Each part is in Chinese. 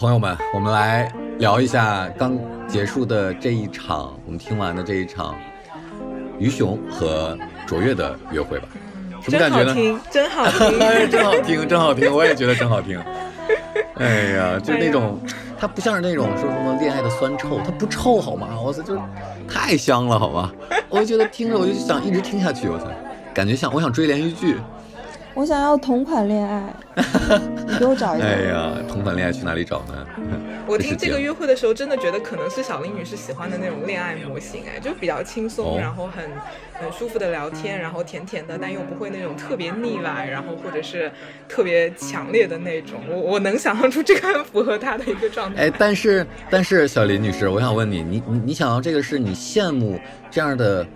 朋友们，我们来聊一下刚结束的这一场，我们听完的这一场于雄和卓越的约会吧，什么感觉呢？真好听，真好听，真好听，真好听，我也觉得真好听。哎呀，就那种，它不像是那种说什么恋爱的酸臭，它不臭好吗？我操，就太香了好吗？我就觉得听着我就想一直听下去，我操，感觉像我想追连续剧。我想要同款恋爱，你给我找一个。哎呀，同款恋爱去哪里找呢？我听这个约会的时候，真的觉得可能是小林女士喜欢的那种恋爱模型，哎，就比较轻松，然后很很舒服的聊天，然后甜甜的，但又不会那种特别腻歪，然后或者是特别强烈的那种。我我能想象出这个很符合她的一个状态。哎，但是但是小林女士，我想问你，你你你想要这个是你羡慕这样的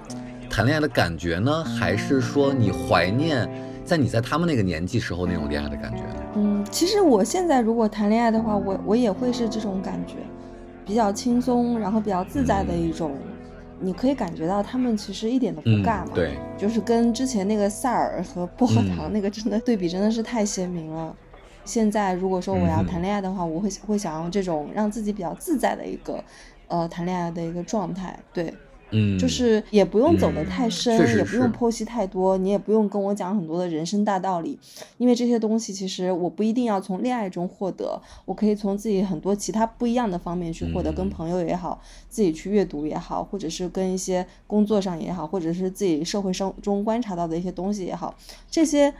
谈恋爱的感觉呢，还是说你怀念？在你在他们那个年纪时候那种恋爱的感觉呢？嗯，其实我现在如果谈恋爱的话，我我也会是这种感觉，比较轻松，然后比较自在的一种。你可以感觉到他们其实一点都不尬嘛。对，就是跟之前那个萨尔和薄荷糖那个真的对比真的是太鲜明了。现在如果说我要谈恋爱的话，我会会想要这种让自己比较自在的一个呃谈恋爱的一个状态。对。嗯，就是也不用走得太深，也不用剖析太多，你也不用跟我讲很多的人生大道理，因为这些东西其实我不一定要从恋爱中获得，我可以从自己很多其他不一样的方面去获得，跟朋友也好，自己去阅读也好，或者是跟一些工作上也好，或者是自己社会生中观察到的一些东西也好，这些。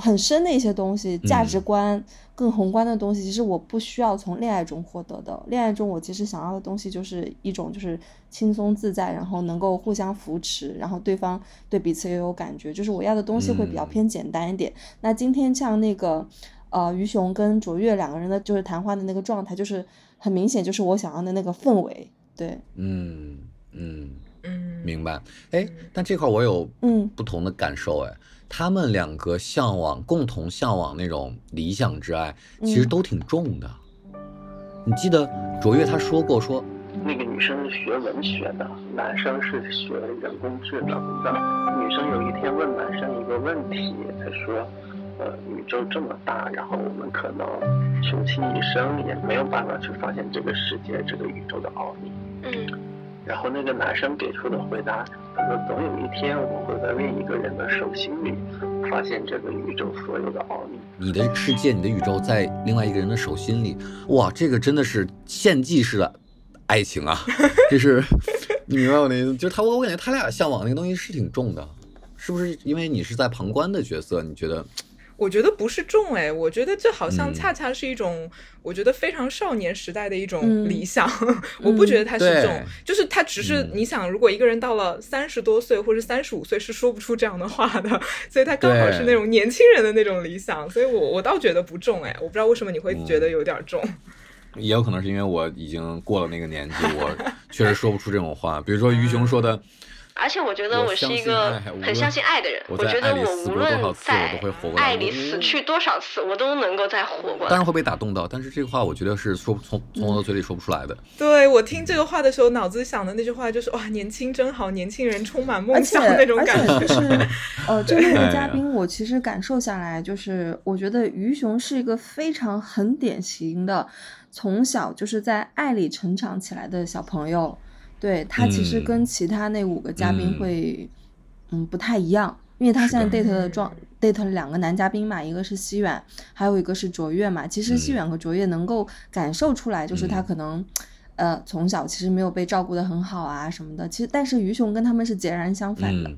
很深的一些东西，价值观更宏观的东西，其实我不需要从恋爱中获得的。恋爱中，我其实想要的东西就是一种，就是轻松自在，然后能够互相扶持，然后对方对彼此也有感觉，就是我要的东西会比较偏简单一点。那今天像那个，呃，于雄跟卓越两个人的，就是谈话的那个状态，就是很明显，就是我想要的那个氛围。对，嗯嗯嗯，明白。哎，但这块我有嗯不同的感受，哎。他们两个向往，共同向往那种理想之爱，其实都挺重的。你记得卓越他说过，说那个女生是学文学的，男生是学人工智能的。女生有一天问男生一个问题，他说：“呃，宇宙这么大，然后我们可能穷其一生也没有办法去发现这个世界、这个宇宙的奥秘。”嗯。然后那个男生给出的回答，他说：“总有一天，我们会在另一个人的手心里发现这个宇宙所有的奥秘。”你的世界，你的宇宙在另外一个人的手心里，哇，这个真的是献祭式的爱情啊！这是你明白我的意思？就是他，我我感觉他俩向往那个东西是挺重的，是不是？因为你是在旁观的角色，你觉得？我觉得不是重哎，我觉得这好像恰恰是一种，我觉得非常少年时代的一种理想。我不觉得它是重，就是它只是你想，如果一个人到了三十多岁或者三十五岁，是说不出这样的话的，所以他刚好是那种年轻人的那种理想。所以我我倒觉得不重哎，我不知道为什么你会觉得有点重。也有可能是因为我已经过了那个年纪，我确实说不出这种话。比如说于雄说的。而且我觉得我是一个很相信爱的人，我觉得我无论在爱里死去多少次，我都能够再活过来。当然会被打动到，但是这个话我觉得是说从从我的嘴里说不出来的。对我听这个话的时候，脑子想的那句话就是哇，年轻真好，年轻人充满梦想那种感觉。就是 呃，这位 嘉宾，我其实感受下来，就是我觉得于雄是一个非常很典型的，从小就是在爱里成长起来的小朋友。对他其实跟其他那五个嘉宾会，嗯，不太一样，因为他现在 date 的状 date 了两个男嘉宾嘛，一个是西远，还有一个是卓越嘛。其实西远和卓越能够感受出来，就是他可能，呃，从小其实没有被照顾的很好啊什么的。其实，但是于雄跟他们是截然相反的，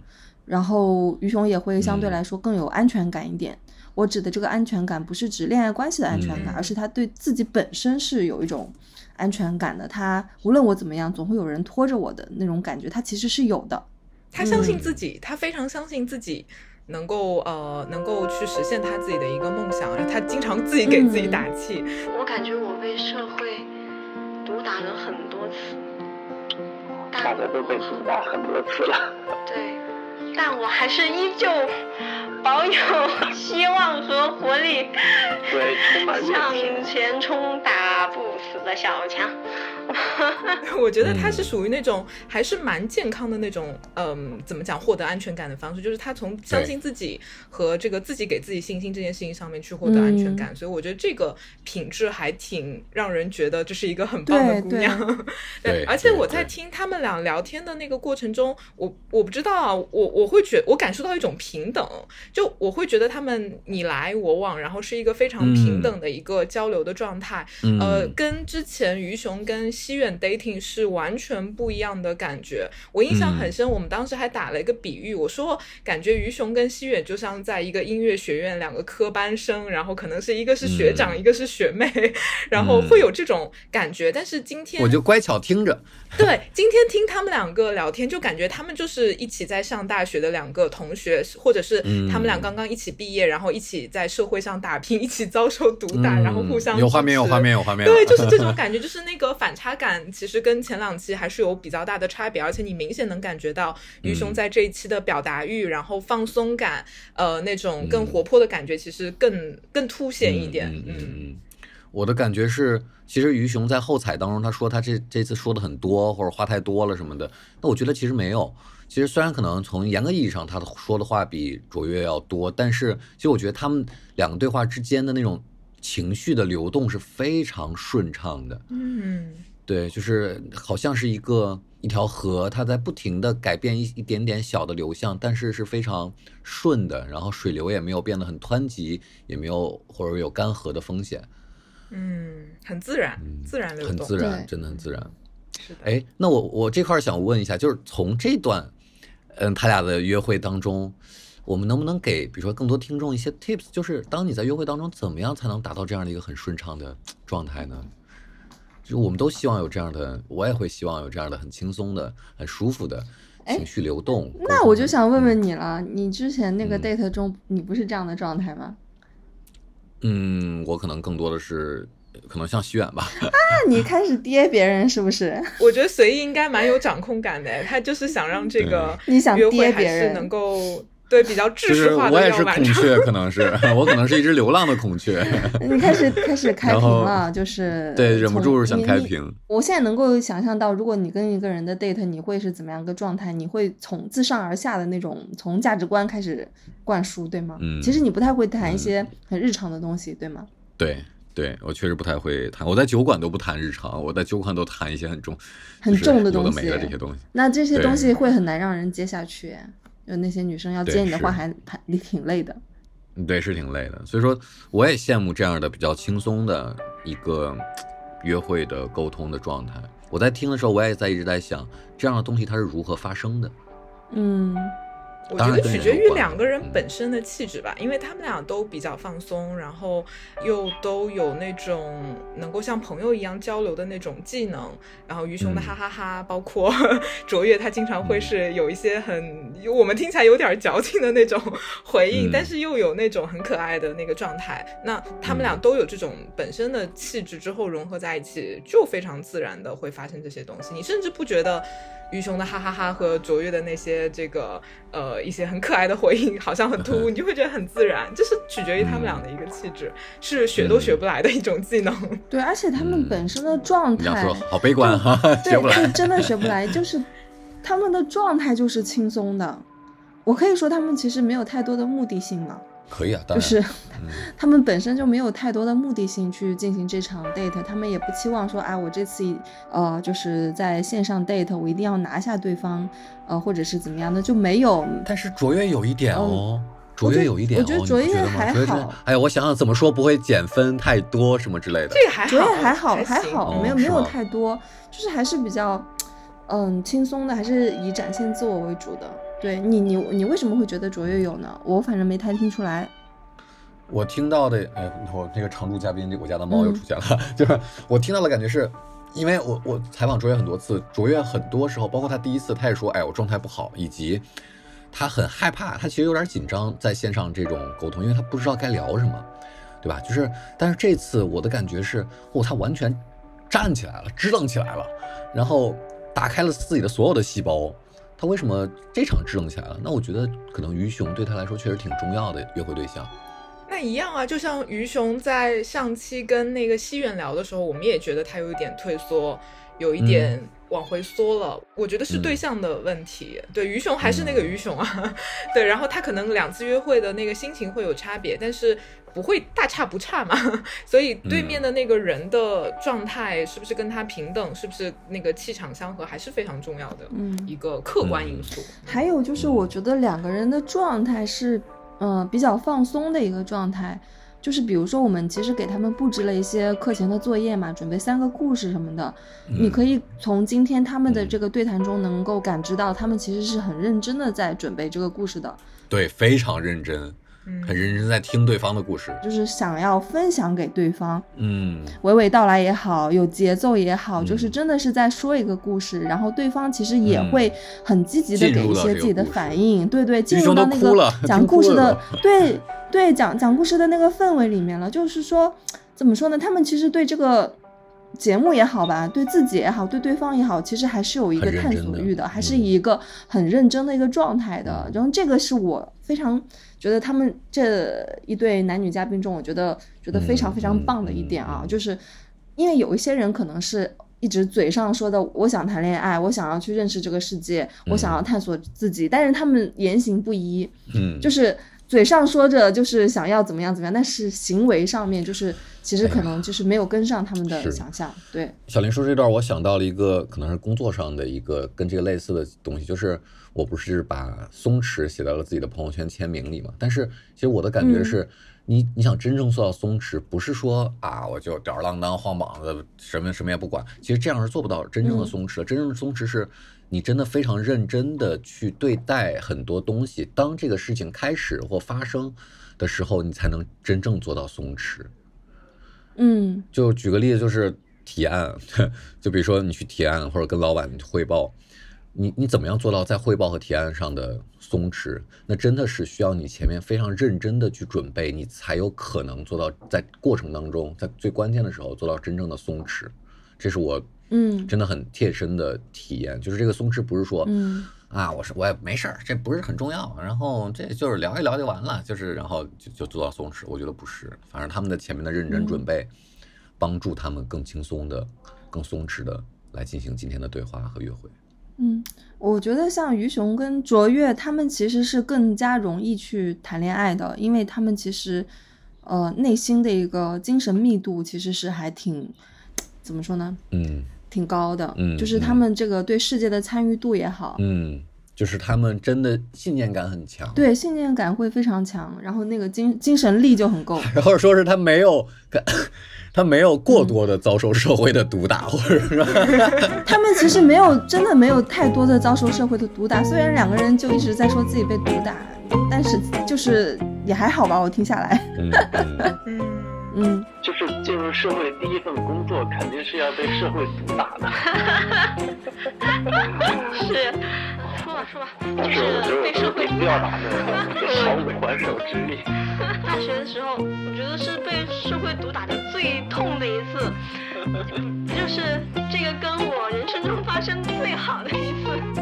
然后于雄也会相对来说更有安全感一点。我指的这个安全感，不是指恋爱关系的安全感，而是他对自己本身是有一种。安全感的他，无论我怎么样，总会有人拖着我的那种感觉，他其实是有的。他相信自己，他非常相信自己能够呃能够去实现他自己的一个梦想，然后他经常自己给自己打气。我感觉我被社会毒打了很多次，大家都被毒打很多次了。对，但我还是依旧保有希望和活力，对，向前冲，打不死的小强。我觉得他是属于那种还是蛮健康的那种，嗯，怎么讲获得安全感的方式，就是他从相信自己和这个自己给自己信心这件事情上面去获得安全感，所以我觉得这个品质还挺让人觉得这是一个很棒的姑娘。对，而且我在听他们俩聊天的那个过程中，我我不知道啊，我我会觉我感受到一种平等，就我会觉得他们你来我往，然后是一个非常平等的一个交流的状态，呃，跟之前于雄跟西远 dating 是完全不一样的感觉，我印象很深。我们当时还打了一个比喻，我说感觉于雄跟西远就像在一个音乐学院两个科班生，然后可能是一个是学长，一个是学妹，然后会有这种感觉。但是今天我就乖巧听着。对，今天听他们两个聊天，就感觉他们就是一起在上大学的两个同学，或者是他们俩刚刚一起毕业，然后一起在社会上打拼，一起遭受毒打，然后互相有画面，有画面，有画面。对，就是这种 感觉，就是那个反差感，其实跟前两期还是有比较大的差别，而且你明显能感觉到于兄在这一期的表达欲，然后放松感，呃，那种更活泼的感觉，其实更更凸显一点。嗯嗯，我的感觉是。其实于雄在后采当中，他说他这这次说的很多，或者话太多了什么的。那我觉得其实没有。其实虽然可能从严格意义上他的说的话比卓越要多，但是其实我觉得他们两个对话之间的那种情绪的流动是非常顺畅的。嗯，对，就是好像是一个一条河，它在不停的改变一一点点小的流向，但是是非常顺的，然后水流也没有变得很湍急，也没有或者有干涸的风险。嗯，很自然，自然流动，很自然，真的很自然。是的，哎，那我我这块想问一下，就是从这段，嗯，他俩的约会当中，我们能不能给，比如说更多听众一些 tips，就是当你在约会当中，怎么样才能达到这样的一个很顺畅的状态呢？就我们都希望有这样的，我也会希望有这样的很轻松的、很舒服的情绪流动。那我就想问问你了，你之前那个 date 中，你不是这样的状态吗？嗯，我可能更多的是，可能像徐远吧。啊，你开始跌别人是不是？我觉得随意应该蛮有掌控感的，他就是想让这个你想跌别人能够对比较知识化的。我也是孔雀，可能是 我可能是一只流浪的孔雀。你开始开始开屏了，就是对，忍不住想开屏。我现在能够想象到，如果你跟一个人的 date，你会是怎么样个状态？你会从自上而下的那种，从价值观开始。灌输对吗？嗯，其实你不太会谈一些很日常的东西，对吗？对，对我确实不太会谈。我在酒馆都不谈日常，我在酒馆都谈一些很重、很重的东西。的这些东西，那这些东西会很难让人接下去。有那些女生要接你的话，还还你挺累的。对，是挺累的。所以说，我也羡慕这样的比较轻松的一个约会的沟通的状态。我在听的时候，我也在一直在想，这样的东西它是如何发生的？嗯。我觉得取决于两个人本身的气质吧，因为他们俩都比较放松，然后又都有那种能够像朋友一样交流的那种技能。然后于雄的哈哈哈，包括 卓越，他经常会是有一些很我们听起来有点矫情的那种 回应，但是又有那种很可爱的那个状态。那他们俩都有这种本身的气质之后融合在一起，就非常自然的会发生这些东西。你甚至不觉得。于雄的哈哈哈和卓越的那些这个呃一些很可爱的回应，好像很突兀，你就会觉得很自然，就是取决于他们俩的一个气质，是学都学不来的一种技能。对，而且他们本身的状态，好悲观哈，学不来，真的学不来，就是他们的状态就是轻松的，我可以说他们其实没有太多的目的性嘛。可以啊，就是 他们本身就没有太多的目的性去进行这场 date，他们也不期望说，啊，我这次呃就是在线上 date，我一定要拿下对方，呃，或者是怎么样的，就没有。但是卓越有一点哦，卓越有一点，我觉得卓越还好。哎呀，我想想怎么说不会减分太多什么之类的。这个还好，卓越还好，还好，没有没有太多，就是还是比较嗯轻松的，还是以展现自我为主的。对你，你你为什么会觉得卓越有呢？我反正没太听出来。我听到的，哎，我那个常驻嘉宾，我家的猫又出现了。就是我听到的感觉是，因为我我采访卓越很多次，卓越很多时候，包括他第一次，他也说，哎，我状态不好，以及他很害怕，他其实有点紧张在线上这种沟通，因为他不知道该聊什么，对吧？就是，但是这次我的感觉是，哦，他完全站起来了，支棱起来了，然后打开了自己的所有的细胞。他为什么这场支棱起来了？那我觉得可能于雄对他来说确实挺重要的约会对象。那一样啊，就像于雄在上期跟那个西远聊的时候，我们也觉得他有一点退缩，有一点往回缩了。我觉得是对象的问题。对于雄还是那个于雄啊，对，然后他可能两次约会的那个心情会有差别，但是。不会大差不差嘛？所以对面的那个人的状态是不是跟他平等，是不是那个气场相合，还是非常重要的一个客观因素。还有就是，我觉得两个人的状态是，嗯，比较放松的一个状态。就是比如说，我们其实给他们布置了一些课前的作业嘛，准备三个故事什么的。你可以从今天他们的这个对谈中，能够感知到他们其实是很认真的在准备这个故事的。对，非常认真。很认真在听对方的故事，就是想要分享给对方。嗯，娓娓道来也好，有节奏也好，就是真的是在说一个故事，然后对方其实也会很积极的给一些自己的反应。对对，进入到那个讲 故事的，对对，讲讲故事的那个氛围里面了。就是说，怎么说呢？他们其实对这个。节目也好吧，对自己也好，对对方也好，其实还是有一个探索欲的，还是一个很认真的一个状态的。然后这个是我非常觉得他们这一对男女嘉宾中，我觉得觉得非常非常棒的一点啊，就是因为有一些人可能是一直嘴上说的我想谈恋爱，我想要去认识这个世界，我想要探索自己，但是他们言行不一，嗯，就是嘴上说着就是想要怎么样怎么样，但是行为上面就是。其实可能就是没有跟上他们的想象。对，小林说这段，我想到了一个可能是工作上的一个跟这个类似的东西，就是我不是把松弛写到了自己的朋友圈签名里嘛？但是其实我的感觉是，你你想真正做到松弛，不是说啊我就吊儿郎当、晃膀子，什么什么也不管。其实这样是做不到真正的松弛的。真正的松弛是你真的非常认真的去对待很多东西，当这个事情开始或发生的时候，你才能真正做到松弛。嗯，就举个例子，就是提案，就比如说你去提案或者跟老板汇报，你你怎么样做到在汇报和提案上的松弛？那真的是需要你前面非常认真的去准备，你才有可能做到在过程当中，在最关键的时候做到真正的松弛。这是我嗯真的很贴身的体验，就是这个松弛不是说嗯。啊，我是我也没事儿，这不是很重要。然后这就是聊一聊就完了，就是然后就就做到松弛。我觉得不是，反正他们的前面的认真准备，帮助他们更轻松的、更松弛的来进行今天的对话和约会。嗯，我觉得像于雄跟卓越他们其实是更加容易去谈恋爱的，因为他们其实呃内心的一个精神密度其实是还挺怎么说呢？嗯。挺高的，嗯，就是他们这个对世界的参与度也好，嗯，就是他们真的信念感很强，对，信念感会非常强，然后那个精精神力就很够，然后说是他没有，他没有过多的遭受社会的毒打，或者说，他们其实没有真的没有太多的遭受社会的毒打，虽然两个人就一直在说自己被毒打，但是就是也还好吧，我听下来，嗯嗯。嗯，就是进入社会第一份工作，肯定是要被社会毒打的。是，说吧说吧，就是被社会毒打的，毫无还手之力。大学的时候，我觉得是被社会毒打的最痛的一次，就是这个跟我人生中发生最好的一次。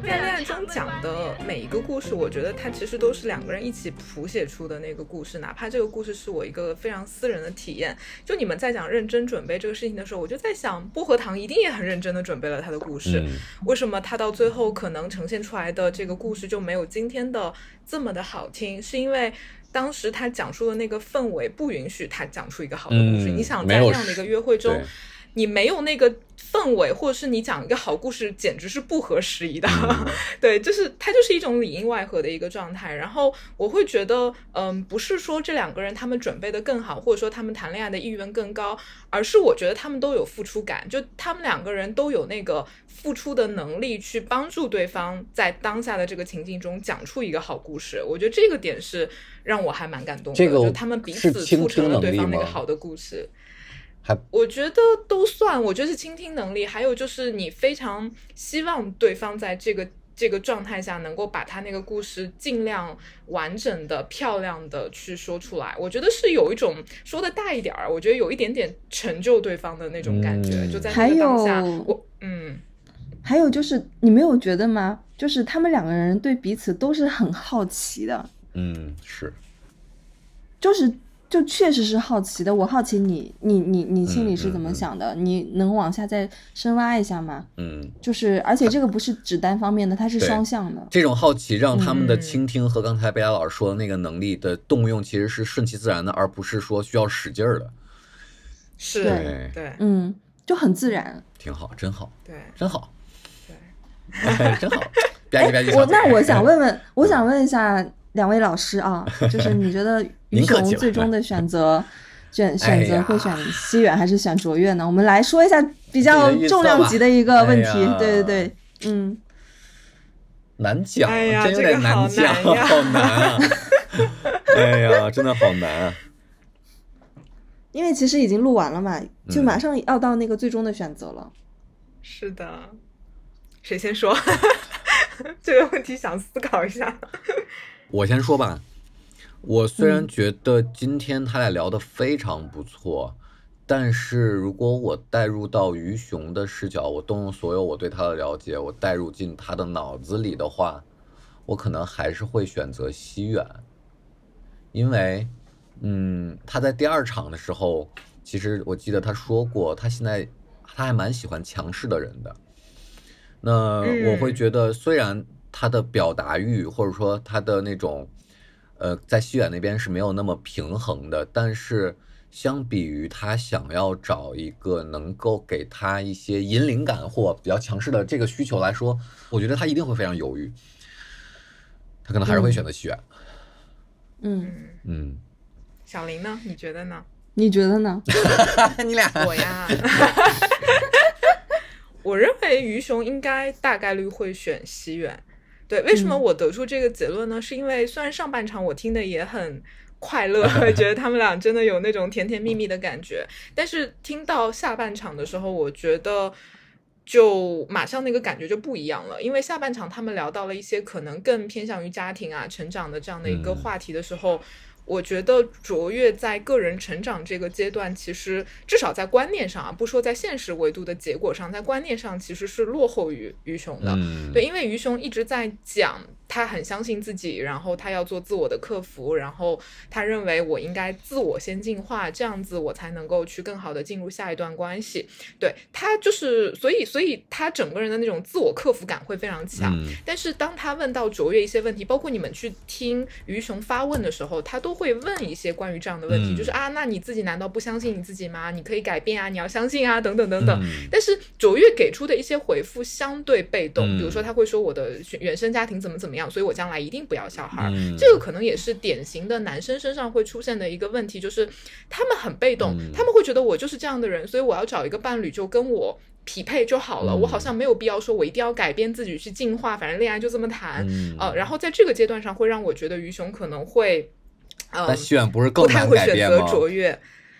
在恋爱中讲的每一个故事，我觉得它其实都是两个人一起谱写出的那个故事，哪怕这个故事是我一个非常私人的体验。就你们在讲认真准备这个事情的时候，我就在想，薄荷糖一定也很认真的准备了他的故事。为什么他到最后可能呈现出来的这个故事就没有今天的这么的好听？是因为当时他讲述的那个氛围不允许他讲出一个好的故事。你想在这样的一个约会中。你没有那个氛围，或者是你讲一个好故事，简直是不合时宜的。对，就是它就是一种里应外合的一个状态。然后我会觉得，嗯，不是说这两个人他们准备的更好，或者说他们谈恋爱的意愿更高，而是我觉得他们都有付出感，就他们两个人都有那个付出的能力去帮助对方在当下的这个情境中讲出一个好故事。我觉得这个点是让我还蛮感动的，就他们彼此促成了对方那个好的故事。我觉得都算，我觉得是倾听能力，还有就是你非常希望对方在这个这个状态下，能够把他那个故事尽量完整的、漂亮的去说出来，我觉得是有一种说的大一点儿，我觉得有一点点成就对方的那种感觉。就在那个当下，我嗯，还有就是你没有觉得吗？就是他们两个人对彼此都是很好奇的。嗯，是，就是。就确实是好奇的，我好奇你，你，你，你心里是怎么想的？你能往下再深挖一下吗？嗯，就是，而且这个不是只单方面的，它是双向的。这种好奇让他们的倾听和刚才贝拉老师说的那个能力的动用，其实是顺其自然的，而不是说需要使劲儿的。是，对，对，嗯，就很自然，挺好，真好，对，真好，对，真好。别我那我想 问问，我想问一下。两位老师啊，就是你觉得于雄最终的 选择，选选择会选西远还是选卓越呢？我们来说一下比较重量级的一个问题。对对对，嗯，难讲，真有点难讲，好难啊！哎呀，真的好难啊！因为其实已经录完了嘛，就马上要到那个最终的选择了。是的，谁先说？这个问题想思考一下。我先说吧，我虽然觉得今天他俩聊的非常不错，但是如果我带入到于雄的视角，我动用所有我对他的了解，我带入进他的脑子里的话，我可能还是会选择西远，因为，嗯，他在第二场的时候，其实我记得他说过，他现在他还蛮喜欢强势的人的，那我会觉得虽然。他的表达欲，或者说他的那种，呃，在西远那边是没有那么平衡的。但是，相比于他想要找一个能够给他一些引领感或比较强势的这个需求来说，我觉得他一定会非常犹豫。他可能还是会选择西远。嗯嗯。小林呢？你觉得呢？你觉得呢？你俩我呀。我认为于熊应该大概率会选西远。对，为什么我得出这个结论呢？是因为虽然上半场我听的也很快乐，觉得他们俩真的有那种甜甜蜜蜜的感觉，但是听到下半场的时候，我觉得就马上那个感觉就不一样了。因为下半场他们聊到了一些可能更偏向于家庭啊、成长的这样的一个话题的时候。我觉得卓越在个人成长这个阶段，其实至少在观念上啊，不说在现实维度的结果上，在观念上其实是落后于于雄的。对，因为于雄一直在讲。他很相信自己，然后他要做自我的克服，然后他认为我应该自我先进化，这样子我才能够去更好的进入下一段关系。对他就是，所以所以他整个人的那种自我克服感会非常强。但是当他问到卓越一些问题，包括你们去听于雄发问的时候，他都会问一些关于这样的问题，就是啊，那你自己难道不相信你自己吗？你可以改变啊，你要相信啊，等等等等。但是卓越给出的一些回复相对被动，比如说他会说我的原生家庭怎么怎么样。样，所以我将来一定不要小孩儿。这个可能也是典型的男生身上会出现的一个问题，就是他们很被动，他们会觉得我就是这样的人，所以我要找一个伴侣就跟我匹配就好了。我好像没有必要说我一定要改变自己去进化，反正恋爱就这么谈。呃，然后在这个阶段上，会让我觉得于雄可能会，呃，但西远不是更难改变吗？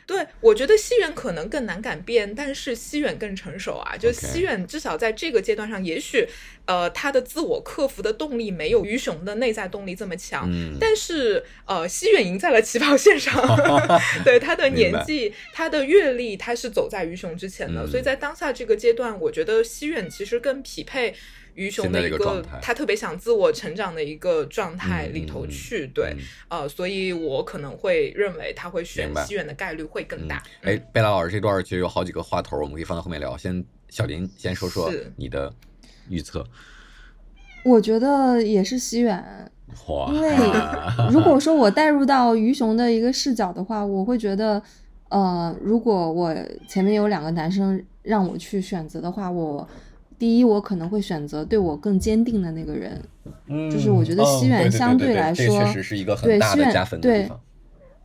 对，我觉得西远可能更难改变，但是西远更成熟啊。就西远至少在这个阶段上，也许，呃，他的自我克服的动力没有于雄的内在动力这么强。嗯。但是，呃，西远赢在了起跑线上。对他的年纪、他的阅历，他是走在于雄之前的。所以在当下这个阶段，我觉得西远其实更匹配。于雄的一个他特别想自我成长的一个状态里头去，对，呃，所以我可能会认为他会选西远的概率会更大。哎，贝拉老师这段其实有好几个花头，我们可以放在后面聊。先，小林先说说你的预测。我觉得也是西远，因为 如果说我带入到于雄的一个视角的话，我会觉得，呃，如果我前面有两个男生让我去选择的话，我。第一，我可能会选择对我更坚定的那个人，就是我觉得西远相对来说，确实是一个很大的加分的地方。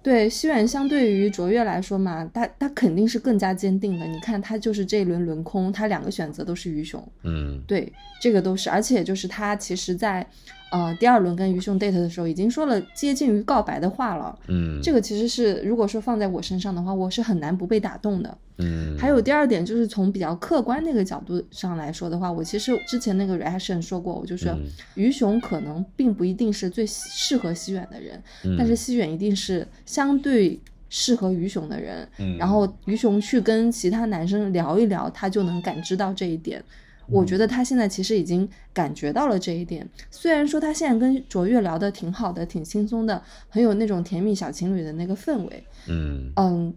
对西远相对于卓越来说嘛，他他肯定是更加坚定的。你看他就是这一轮轮空，他两个选择都是鱼熊。嗯，对，这个都是，而且就是他其实，在呃第二轮跟于雄 date 的时候，已经说了接近于告白的话了。嗯，这个其实是如果说放在我身上的话，我是很难不被打动的。嗯，还有第二点就是从比较客观那个角度上来说的话，我其实之前那个 reaction 说过，我就是于雄可能并不一定是最适合西远的人，但是西远一定是相对。适合于雄的人，嗯然后于雄去跟其他男生聊一聊，他就能感知到这一点。我觉得他现在其实已经感觉到了这一点。虽然说他现在跟卓越聊的挺好的，挺轻松的，很有那种甜蜜小情侣的那个氛围。嗯嗯，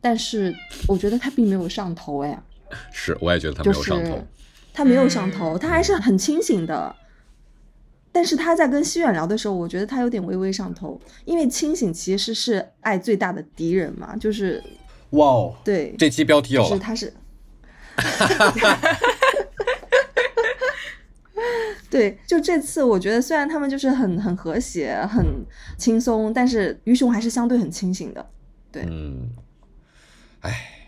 但是我觉得他并没有上头哎。是，我也觉得他没有上头。他没有上头，他还是很清醒的。但是他在跟西远聊的时候，我觉得他有点微微上头，因为清醒其实是爱最大的敌人嘛，就是哇哦，对，这期标题有了，是他是 对，就这次我觉得虽然他们就是很很和谐、很轻松，但是鱼熊还是相对很清醒的，对，嗯，哎。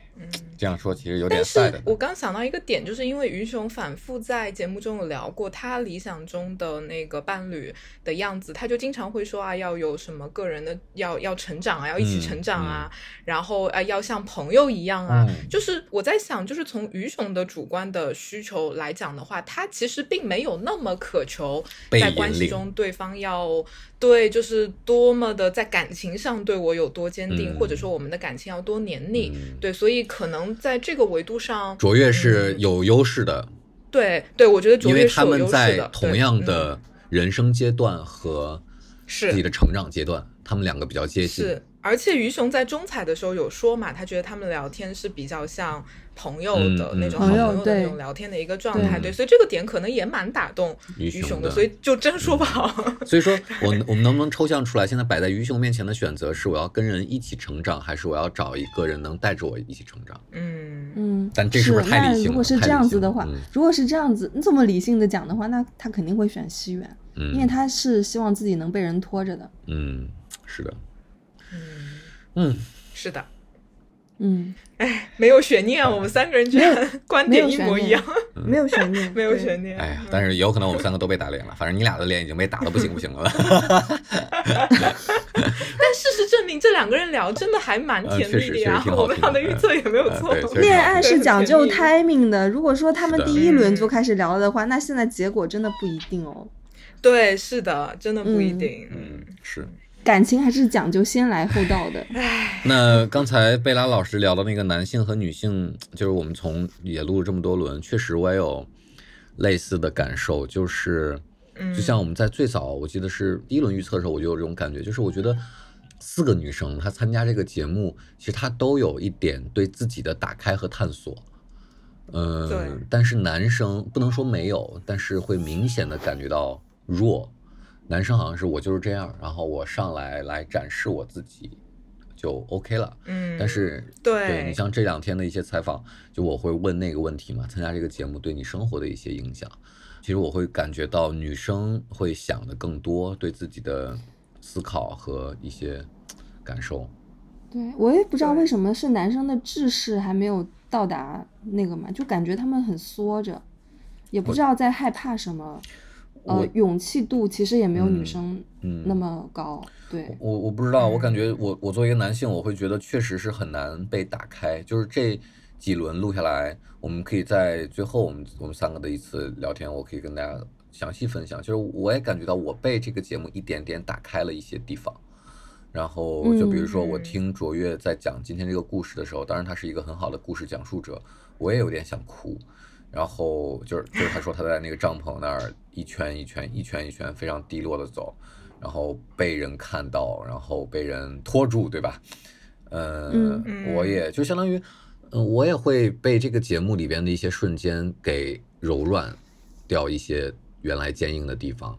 这样说其实有点。但是我刚想到一个点，就是因为于雄反复在节目中有聊过他理想中的那个伴侣的样子，他就经常会说啊，要有什么个人的，要要成长啊，要一起成长啊，然后啊，要像朋友一样啊。就是我在想，就是从于雄的主观的需求来讲的话，他其实并没有那么渴求在关系中对方要。对，就是多么的在感情上对我有多坚定，或者说我们的感情要多黏腻。对，所以可能在这个维度上，卓越是有优势的。对，对我觉得卓越是有优势的。因为他们在同样的人生阶段和自己的成长阶段，他们两个比较接近。是，而且于雄在中彩的时候有说嘛，他觉得他们聊天是比较像。朋友的那种好朋友的那种聊天的一个状态，对，所以这个点可能也蛮打动于雄的，所以就真说不好。所以说，我我们能不能抽象出来，现在摆在于雄面前的选择是：我要跟人一起成长，还是我要找一个人能带着我一起成长？嗯嗯。但这是不是太理性？如果是这样子的话，如果是这样子，你这么理性的讲的话，那他肯定会选西远，因为他是希望自己能被人拖着的。嗯，是的。嗯嗯，是的。嗯，哎，没有悬念，我们三个人居然观点一模一样，没有悬念，没有 悬念。哎呀，但是有可能我们三个都被打脸了，反正你俩的脸已经被打的不行不行了。但事实证明，这两个人聊真的还蛮甜蜜的呀，我们俩的预测也没有错。恋爱是讲究 timing 的，如果说他们第一轮就开始聊的话，那现在结果真的不一定哦。对，是的，真的不一定。嗯，是。感情还是讲究先来后到的。那刚才贝拉老师聊的那个男性和女性，就是我们从也录了这么多轮，确实我也有类似的感受，就是，就像我们在最早，我记得是第一轮预测的时候，我就有这种感觉，就是我觉得四个女生她参加这个节目，其实她都有一点对自己的打开和探索，嗯，但是男生不能说没有，但是会明显的感觉到弱。男生好像是我就是这样，然后我上来来展示我自己就 OK 了。嗯，但是对你像这两天的一些采访，就我会问那个问题嘛，参加这个节目对你生活的一些影响。其实我会感觉到女生会想的更多，对自己的思考和一些感受。对我也不知道为什么是男生的志士还没有到达那个嘛，就感觉他们很缩着，也不知道在害怕什么。呃，勇气度其实也没有女生那么高。对我，我不知道，我感觉我我作为一个男性，我会觉得确实是很难被打开。就是这几轮录下来，我们可以在最后我们我们三个的一次聊天，我可以跟大家详细分享。就是我也感觉到我被这个节目一点点打开了一些地方。然后就比如说我听卓越在讲今天这个故事的时候，当然他是一个很好的故事讲述者，我也有点想哭。然后就是就是他说他在那个帐篷那儿一圈一圈一圈一圈非常低落的走，然后被人看到，然后被人拖住，对吧？嗯，我也就相当于，嗯，我也会被这个节目里边的一些瞬间给柔软掉一些原来坚硬的地方。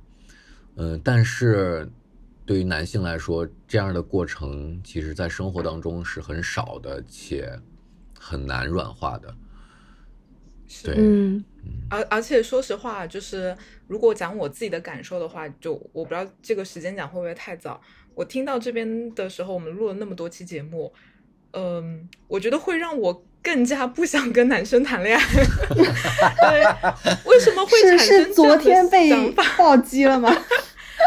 嗯，但是对于男性来说，这样的过程其实在生活当中是很少的，且很难软化的。对，嗯，而而且说实话，就是如果讲我自己的感受的话，就我不知道这个时间讲会不会太早。我听到这边的时候，我们录了那么多期节目，嗯，我觉得会让我更加不想跟男生谈恋爱。对，为什么会产生昨天被 暴击了吗？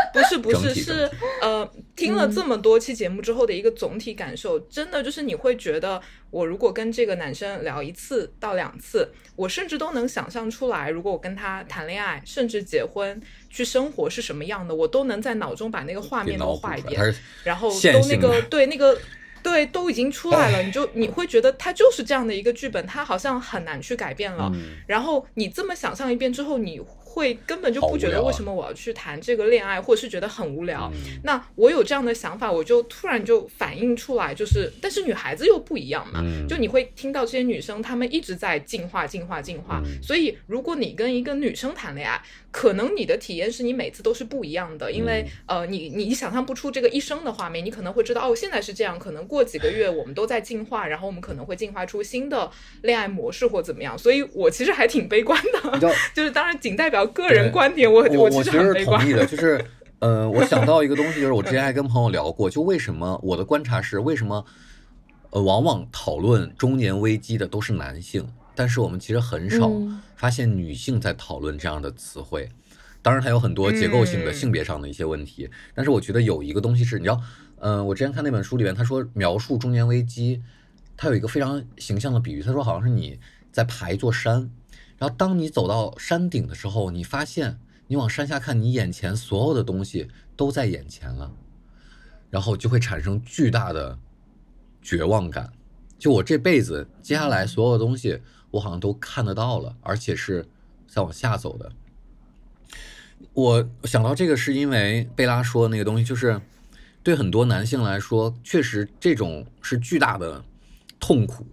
不是不是是呃，听了这么多期节目之后的一个总体感受，真的就是你会觉得，我如果跟这个男生聊一次到两次，我甚至都能想象出来，如果我跟他谈恋爱，甚至结婚去生活是什么样的，我都能在脑中把那个画面都画一遍，然后都那个对那个。对，都已经出来了，你就你会觉得它就是这样的一个剧本，它好像很难去改变了。然后你这么想象一遍之后，你。会根本就不觉得为什么我要去谈这个恋爱，或者是觉得很无聊。那我有这样的想法，我就突然就反映出来，就是，但是女孩子又不一样嘛。就你会听到这些女生，她们一直在进化、进化、进化。所以，如果你跟一个女生谈恋爱，可能你的体验是你每次都是不一样的，因为呃，你你想象不出这个一生的画面，你可能会知道哦，现在是这样，可能过几个月我们都在进化，然后我们可能会进化出新的恋爱模式或怎么样。所以我其实还挺悲观的，就是当然仅代表。个人观点，我我我其实同意的，就是，呃，我想到一个东西，就是我之前还跟朋友聊过，就为什么我的观察是，为什么，呃，往往讨论中年危机的都是男性，但是我们其实很少发现女性在讨论这样的词汇。当然，还有很多结构性的性别上的一些问题，但是我觉得有一个东西是，你知道，嗯，我之前看那本书里面，他说描述中年危机，他有一个非常形象的比喻，他说好像是你在爬一座山。然后，当你走到山顶的时候，你发现你往山下看，你眼前所有的东西都在眼前了，然后就会产生巨大的绝望感。就我这辈子接下来所有的东西，我好像都看得到了，而且是在往下走的。我想到这个是因为贝拉说的那个东西，就是对很多男性来说，确实这种是巨大的痛苦。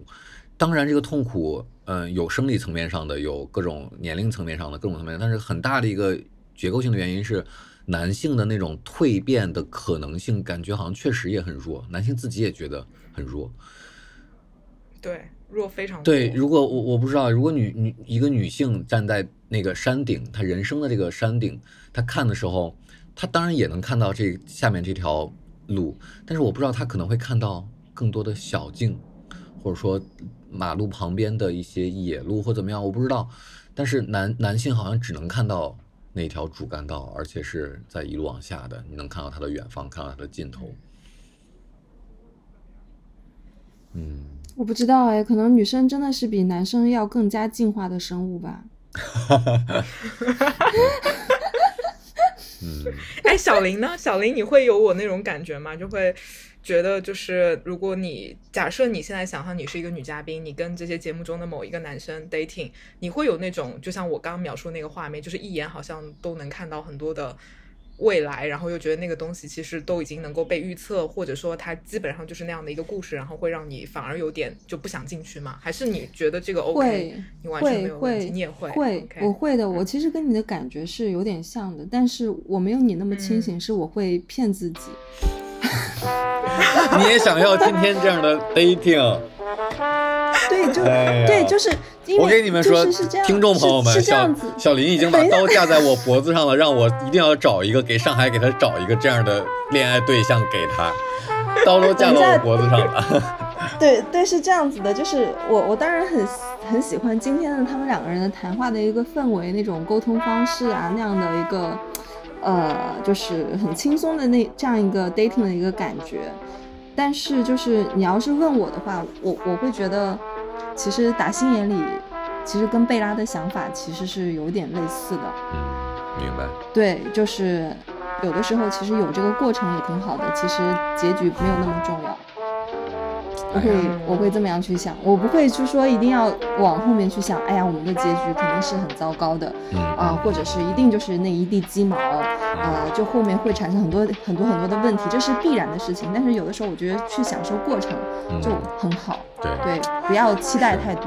当然，这个痛苦。嗯，有生理层面上的，有各种年龄层面上的各种层面，但是很大的一个结构性的原因是，男性的那种蜕变的可能性，感觉好像确实也很弱，男性自己也觉得很弱。对，弱非常。对，如果我我不知道，如果女女一个女性站在那个山顶，她人生的这个山顶，她看的时候，她当然也能看到这下面这条路，但是我不知道她可能会看到更多的小径，或者说。马路旁边的一些野路或怎么样，我不知道。但是男男性好像只能看到那条主干道，而且是在一路往下的，你能看到它的远方，看到它的尽头。嗯，我不知道哎，可能女生真的是比男生要更加进化的生物吧。嗯，哎，小林呢？小林，你会有我那种感觉吗？就会。觉得就是，如果你假设你现在想象你是一个女嘉宾，你跟这些节目中的某一个男生 dating，你会有那种就像我刚刚描述那个画面，就是一眼好像都能看到很多的未来，然后又觉得那个东西其实都已经能够被预测，或者说它基本上就是那样的一个故事，然后会让你反而有点就不想进去吗？还是你觉得这个 OK？你完全没有问题，你也会？会，我会的。我其实跟你的感觉是有点像的，但是我没有你那么清醒，是我会骗自己。你也想要今天这样的 dating？对，就对，就是我给你们说，听众朋友们，小小林已经把刀架在我脖子上了，让我一定要找一个给上海给他找一个这样的恋爱对象给他，刀都架到我脖子上了。对 对，是这样子的，就是我我当然很很喜欢今天的他们两个人的谈话的一个氛围，那种沟通方式啊，那样的一个。呃，就是很轻松的那这样一个 dating 的一个感觉，但是就是你要是问我的话，我我会觉得，其实打心眼里，其实跟贝拉的想法其实是有点类似的。嗯，明白。对，就是有的时候其实有这个过程也挺好的，其实结局没有那么重要。我会我会这么样去想，我不会就说一定要往后面去想，哎呀，我们的结局肯定是很糟糕的，啊，或者是一定就是那一地鸡毛，啊，就后面会产生很多很多很多的问题，这是必然的事情。但是有的时候我觉得去享受过程就很好，对对，不要期待太多。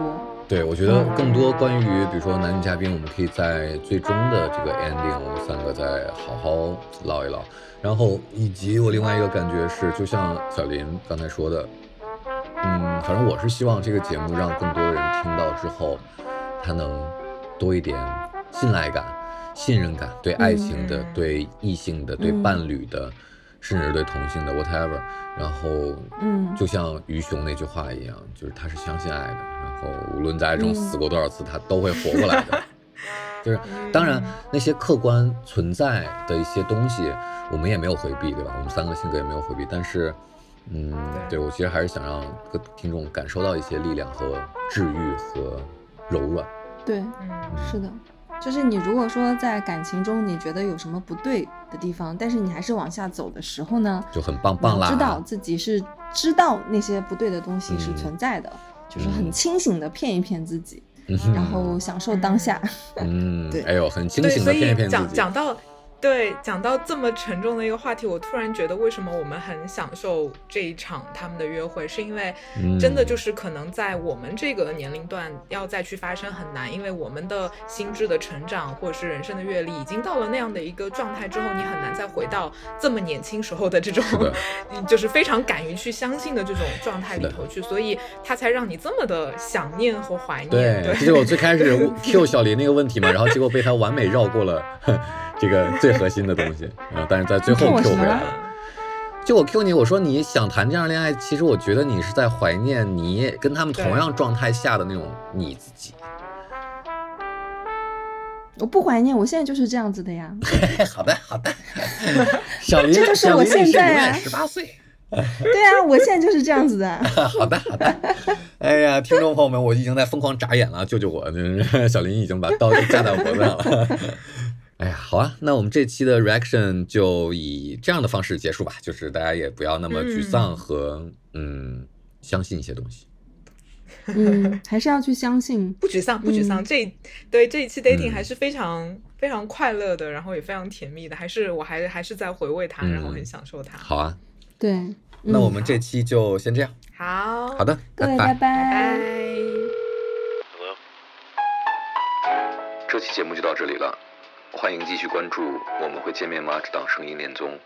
对，我觉得更多关于比如说男女嘉宾，我们可以在最终的这个 ending，我们三个再好好唠一唠。然后以及我另外一个感觉是，就像小林刚才说的。嗯，反正我是希望这个节目让更多的人听到之后，他能多一点信赖感、信任感，对爱情的、对异性的、对伴侣的甚至是对同性的 whatever。然后，嗯，就像于雄那句话一样，就是他是相信爱的，然后无论在爱中死过多少次，他都会活过来的。就是当然那些客观存在的一些东西，我们也没有回避，对吧？我们三个性格也没有回避，但是，嗯，对我其实还是想让各听众感受到一些力量和治愈和柔软。对，是的。就是你如果说在感情中你觉得有什么不对的地方，但是你还是往下走的时候呢，就很棒棒啦。知道自己是知道那些不对的东西是存在的，就是很清醒的骗一骗自己，然后享受当下。嗯，对，哎呦，很清醒的骗一骗自己。讲讲到。对，讲到这么沉重的一个话题，我突然觉得，为什么我们很享受这一场他们的约会，是因为真的就是可能在我们这个年龄段要再去发生很难，因为我们的心智的成长或者是人生的阅历已经到了那样的一个状态之后，你很难再回到这么年轻时候的这种，就是非常敢于去相信的这种状态里头去，所以他才让你这么的想念和怀念。对，这是我最开始 Q 小林那个问题嘛，然后结果被他完美绕过了。这个最核心的东西 啊，但是在最后 Q 回来了。就我 Q 你，我说你想谈这样恋爱，其实我觉得你是在怀念你跟他们同样状态下的那种你自己。我不怀念，我现在就是这样子的呀。好的，好的。小林，这就是我现在啊，十八岁。对啊，我现在就是这样子的。好的，好的。哎呀，听众朋友们，我已经在疯狂眨眼了，救救我！小林已经把刀架在脖子上了。哎呀，好啊，那我们这期的 reaction 就以这样的方式结束吧，就是大家也不要那么沮丧和嗯，相信一些东西。嗯，还是要去相信，不沮丧，不沮丧。这对这一期 dating 还是非常非常快乐的，然后也非常甜蜜的，还是我还还是在回味它，然后很享受它。好啊，对，那我们这期就先这样。好，好的，各位拜拜。这期节目就到这里了。欢迎继续关注，我们会见面吗？这档声音恋综，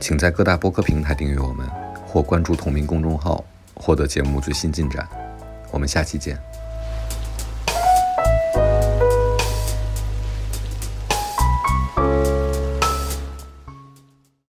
请在各大播客平台订阅我们，或关注同名公众号，获得节目最新进展。我们下期见。